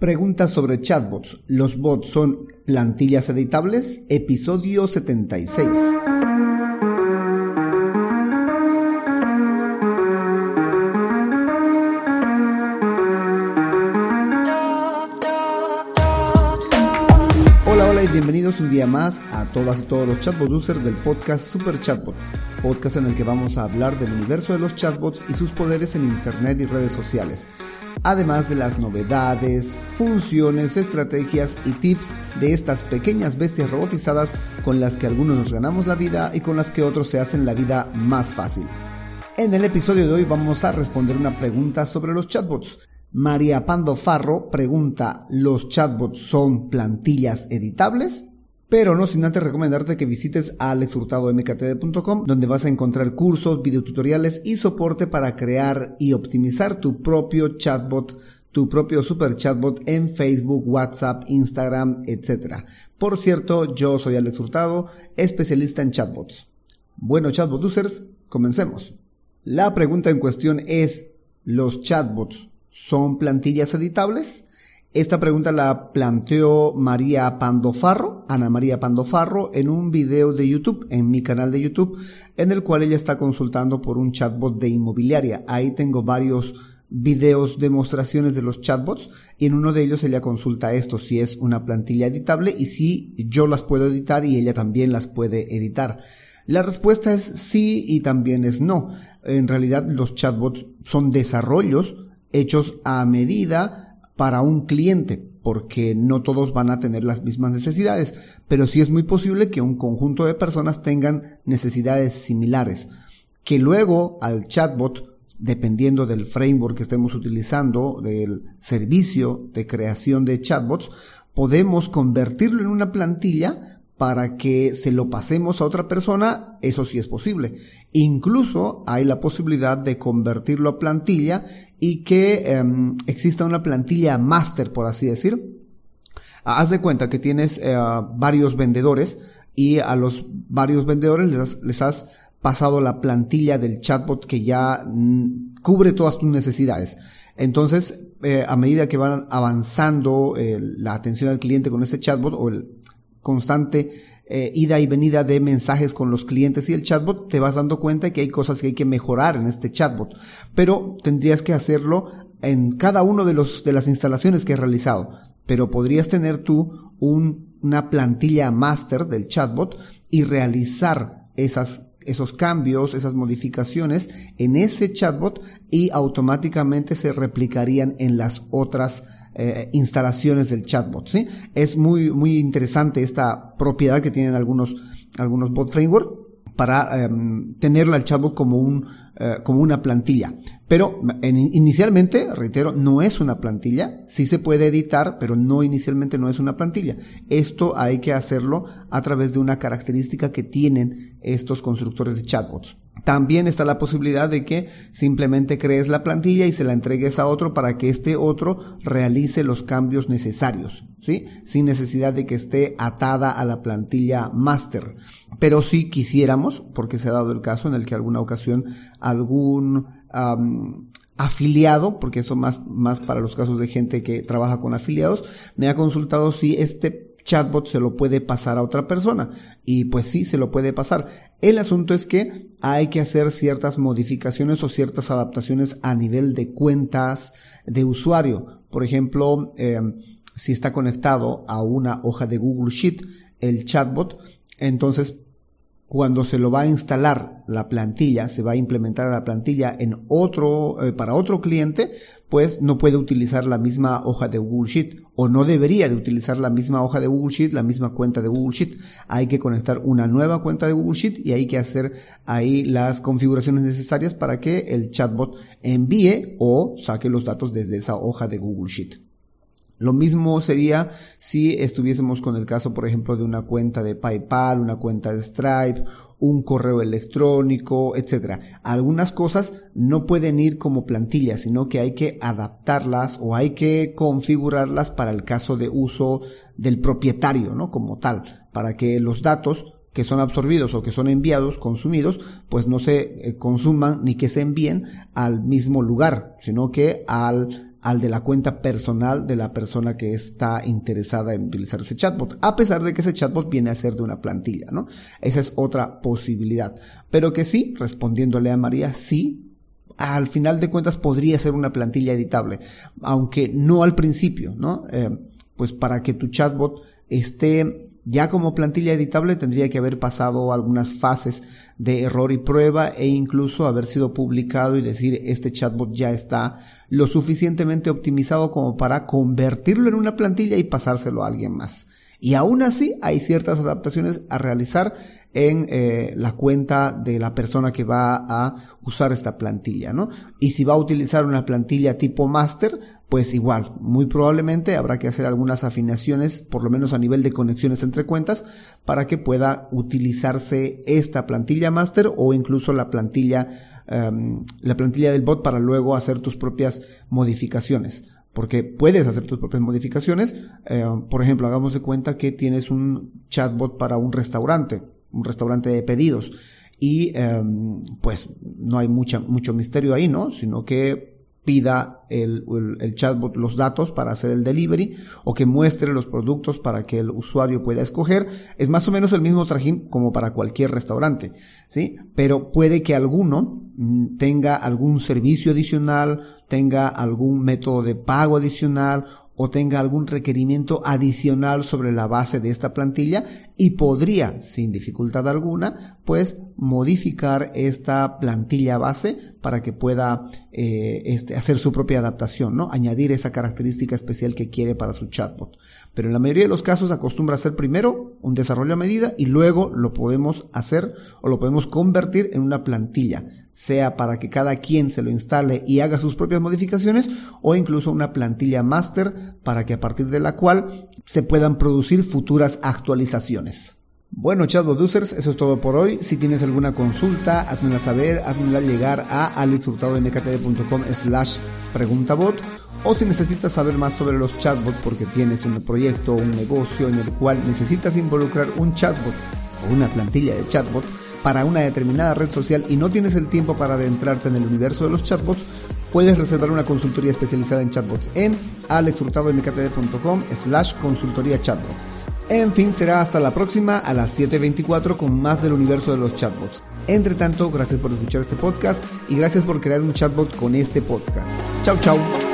Preguntas sobre chatbots. ¿Los bots son plantillas editables? Episodio 76. Y bienvenidos un día más a todas y todos los chatbot users del podcast Super Chatbot, podcast en el que vamos a hablar del universo de los chatbots y sus poderes en Internet y redes sociales, además de las novedades, funciones, estrategias y tips de estas pequeñas bestias robotizadas con las que algunos nos ganamos la vida y con las que otros se hacen la vida más fácil. En el episodio de hoy vamos a responder una pregunta sobre los chatbots. María Pando Farro pregunta, ¿los chatbots son plantillas editables? Pero no sin antes recomendarte que visites alexhurtadomktd.com donde vas a encontrar cursos, videotutoriales y soporte para crear y optimizar tu propio chatbot, tu propio super chatbot en Facebook, WhatsApp, Instagram, etc. Por cierto, yo soy Alex Hurtado, especialista en chatbots. Bueno, chatbot users, comencemos. La pregunta en cuestión es, ¿los chatbots ¿Son plantillas editables? Esta pregunta la planteó María Pandofarro, Ana María Pandofarro, en un video de YouTube, en mi canal de YouTube, en el cual ella está consultando por un chatbot de inmobiliaria. Ahí tengo varios videos, demostraciones de los chatbots, y en uno de ellos ella consulta esto, si es una plantilla editable y si yo las puedo editar y ella también las puede editar. La respuesta es sí y también es no. En realidad los chatbots son desarrollos hechos a medida para un cliente, porque no todos van a tener las mismas necesidades, pero sí es muy posible que un conjunto de personas tengan necesidades similares, que luego al chatbot, dependiendo del framework que estemos utilizando, del servicio de creación de chatbots, podemos convertirlo en una plantilla para que se lo pasemos a otra persona, eso sí es posible. Incluso hay la posibilidad de convertirlo a plantilla y que em, exista una plantilla master, por así decir. Haz de cuenta que tienes eh, varios vendedores y a los varios vendedores les, les has pasado la plantilla del chatbot que ya mm, cubre todas tus necesidades. Entonces, eh, a medida que van avanzando eh, la atención al cliente con ese chatbot o el constante eh, ida y venida de mensajes con los clientes y el chatbot, te vas dando cuenta que hay cosas que hay que mejorar en este chatbot. Pero tendrías que hacerlo en cada uno de de las instalaciones que has realizado. Pero podrías tener tú una plantilla master del chatbot y realizar esas esos cambios, esas modificaciones en ese chatbot y automáticamente se replicarían en las otras eh, instalaciones del chatbot. Es muy, muy interesante esta propiedad que tienen algunos, algunos bot framework para em, tenerla al chatbot como un eh, como una plantilla. Pero inicialmente, reitero, no es una plantilla. Sí se puede editar, pero no inicialmente no es una plantilla. Esto hay que hacerlo a través de una característica que tienen estos constructores de chatbots. También está la posibilidad de que simplemente crees la plantilla y se la entregues a otro para que este otro realice los cambios necesarios, ¿sí? Sin necesidad de que esté atada a la plantilla master. Pero si quisiéramos, porque se ha dado el caso en el que alguna ocasión algún afiliado, porque eso más, más para los casos de gente que trabaja con afiliados, me ha consultado si este chatbot se lo puede pasar a otra persona. Y pues sí, se lo puede pasar. El asunto es que hay que hacer ciertas modificaciones o ciertas adaptaciones a nivel de cuentas de usuario. Por ejemplo, em, si está conectado a una hoja de Google Sheet, el chatbot, entonces cuando se lo va a instalar la plantilla, se va a implementar la plantilla en otro, eh, para otro cliente, pues no puede utilizar la misma hoja de Google Sheet o no debería de utilizar la misma hoja de Google Sheet, la misma cuenta de Google Sheet. Hay que conectar una nueva cuenta de Google Sheet y hay que hacer ahí las configuraciones necesarias para que el chatbot envíe o saque los datos desde esa hoja de Google Sheet. Lo mismo sería si estuviésemos con el caso, por ejemplo, de una cuenta de PayPal, una cuenta de Stripe, un correo electrónico, etc. Algunas cosas no pueden ir como plantillas, sino que hay que adaptarlas o hay que configurarlas para el caso de uso del propietario, ¿no? Como tal, para que los datos que son absorbidos o que son enviados, consumidos, pues no se eh, consuman ni que se envíen al mismo lugar, sino que al al de la cuenta personal de la persona que está interesada en utilizar ese chatbot, a pesar de que ese chatbot viene a ser de una plantilla, ¿no? Esa es otra posibilidad. Pero que sí, respondiéndole a María, sí, al final de cuentas podría ser una plantilla editable, aunque no al principio, ¿no? Eh, pues para que tu chatbot esté ya como plantilla editable tendría que haber pasado algunas fases de error y prueba e incluso haber sido publicado y decir este chatbot ya está lo suficientemente optimizado como para convertirlo en una plantilla y pasárselo a alguien más. Y aún así hay ciertas adaptaciones a realizar en eh, la cuenta de la persona que va a usar esta plantilla, ¿no? Y si va a utilizar una plantilla tipo master, pues igual, muy probablemente habrá que hacer algunas afinaciones, por lo menos a nivel de conexiones entre cuentas, para que pueda utilizarse esta plantilla master o incluso la plantilla, em, la plantilla del bot para luego hacer tus propias modificaciones porque puedes hacer tus propias modificaciones. Eh, por ejemplo, hagamos de cuenta que tienes un chatbot para un restaurante, un restaurante de pedidos, y em, pues no hay mucha, mucho misterio ahí, ¿no? Sino que pida el, el, chatbot los datos para hacer el delivery o que muestre los productos para que el usuario pueda escoger. Es más o menos el mismo trajín como para cualquier restaurante, ¿sí? Pero puede que alguno mm, tenga algún servicio adicional, tenga algún método de pago adicional o tenga algún requerimiento adicional sobre la base de esta plantilla y podría, sin dificultad alguna, pues modificar esta plantilla base para que pueda eh, este, hacer su propia adaptación, ¿no? Añadir esa característica especial que quiere para su chatbot. Pero en la mayoría de los casos acostumbra hacer primero un desarrollo a medida y luego lo podemos hacer o lo podemos convertir en una plantilla, sea para que cada quien se lo instale y haga sus propias modificaciones o incluso una plantilla master para que a partir de la cual se puedan producir futuras actualizaciones. Bueno, users, eso es todo por hoy. Si tienes alguna consulta, házmela saber, házmela llegar a alexhurtadomktd.com slash preguntabot o si necesitas saber más sobre los chatbots porque tienes un proyecto o un negocio en el cual necesitas involucrar un chatbot o una plantilla de chatbot para una determinada red social y no tienes el tiempo para adentrarte en el universo de los chatbots, puedes reservar una consultoría especializada en chatbots en alexhurtadomktd.com slash consultoría chatbot. En fin, será hasta la próxima a las 7.24 con más del universo de los chatbots. Entre tanto, gracias por escuchar este podcast y gracias por crear un chatbot con este podcast. Chao, chao.